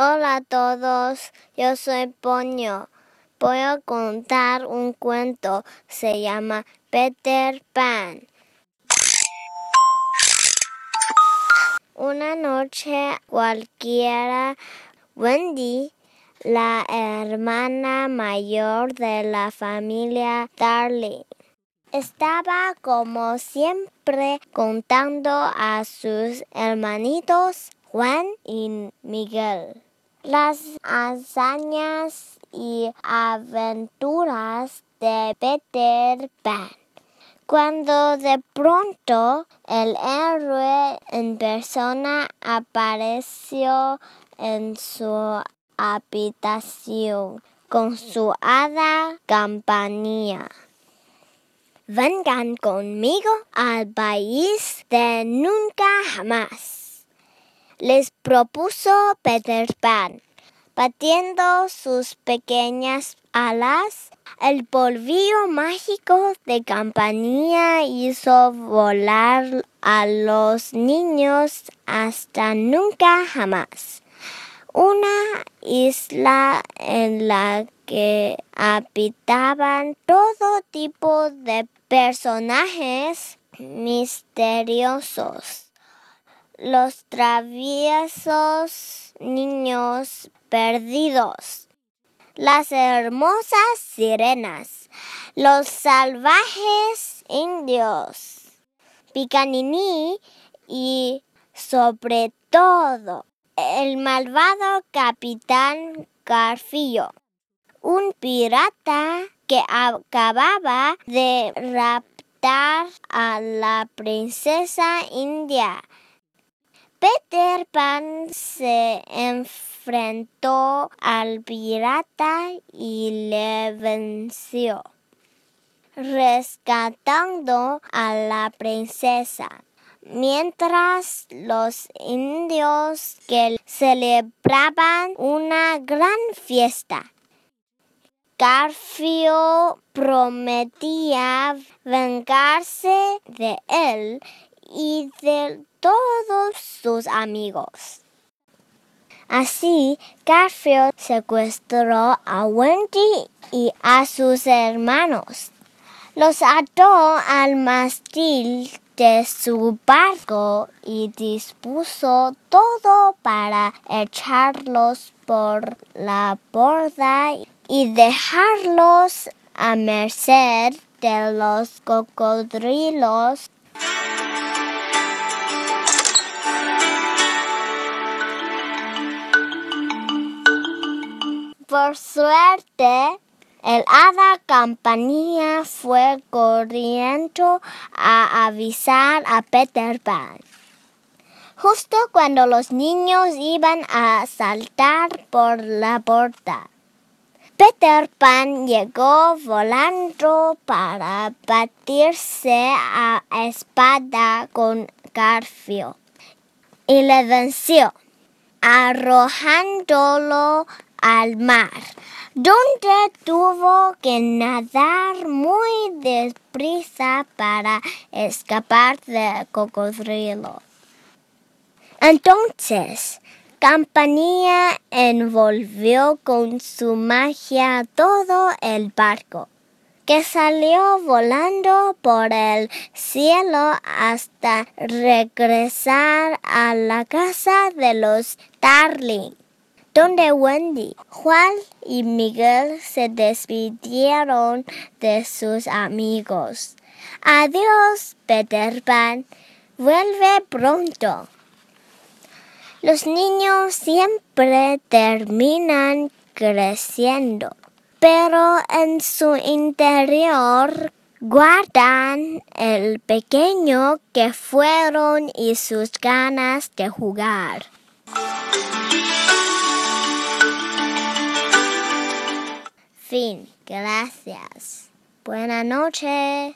Hola a todos, yo soy Poño. Voy a contar un cuento. Se llama Peter Pan. Una noche cualquiera, Wendy, la hermana mayor de la familia Darling, estaba como siempre contando a sus hermanitos Juan y Miguel las hazañas y aventuras de Peter Pan. Cuando de pronto el héroe en persona apareció en su habitación con su hada campanilla. Vengan conmigo al país de nunca jamás. Les propuso Peter Pan. Batiendo sus pequeñas alas, el polvillo mágico de campanilla hizo volar a los niños hasta nunca jamás. Una isla en la que habitaban todo tipo de personajes misteriosos. Los traviesos niños perdidos. Las hermosas sirenas. Los salvajes indios. Picanini y sobre todo el malvado capitán Garfillo, un pirata que acababa de raptar a la princesa india. Peter Pan se enfrentó al pirata y le venció, rescatando a la princesa mientras los indios que celebraban una gran fiesta. Garfio prometía vengarse de él y de todos sus amigos. Así, Garfield secuestró a Wendy y a sus hermanos. Los ató al mástil de su barco y dispuso todo para echarlos por la borda y dejarlos a merced de los cocodrilos. Por suerte, el hada campanilla fue corriendo a avisar a Peter Pan. Justo cuando los niños iban a saltar por la puerta. Peter Pan llegó volando para batirse a espada con Garfio y le venció, arrojándolo al mar donde tuvo que nadar muy deprisa para escapar del cocodrilo. Entonces, Campanilla envolvió con su magia todo el barco, que salió volando por el cielo hasta regresar a la casa de los Darling donde Wendy, Juan y Miguel se despidieron de sus amigos. Adiós, Peter Pan. Vuelve pronto. Los niños siempre terminan creciendo, pero en su interior guardan el pequeño que fueron y sus ganas de jugar. Fin. Gracias. Buenas noches.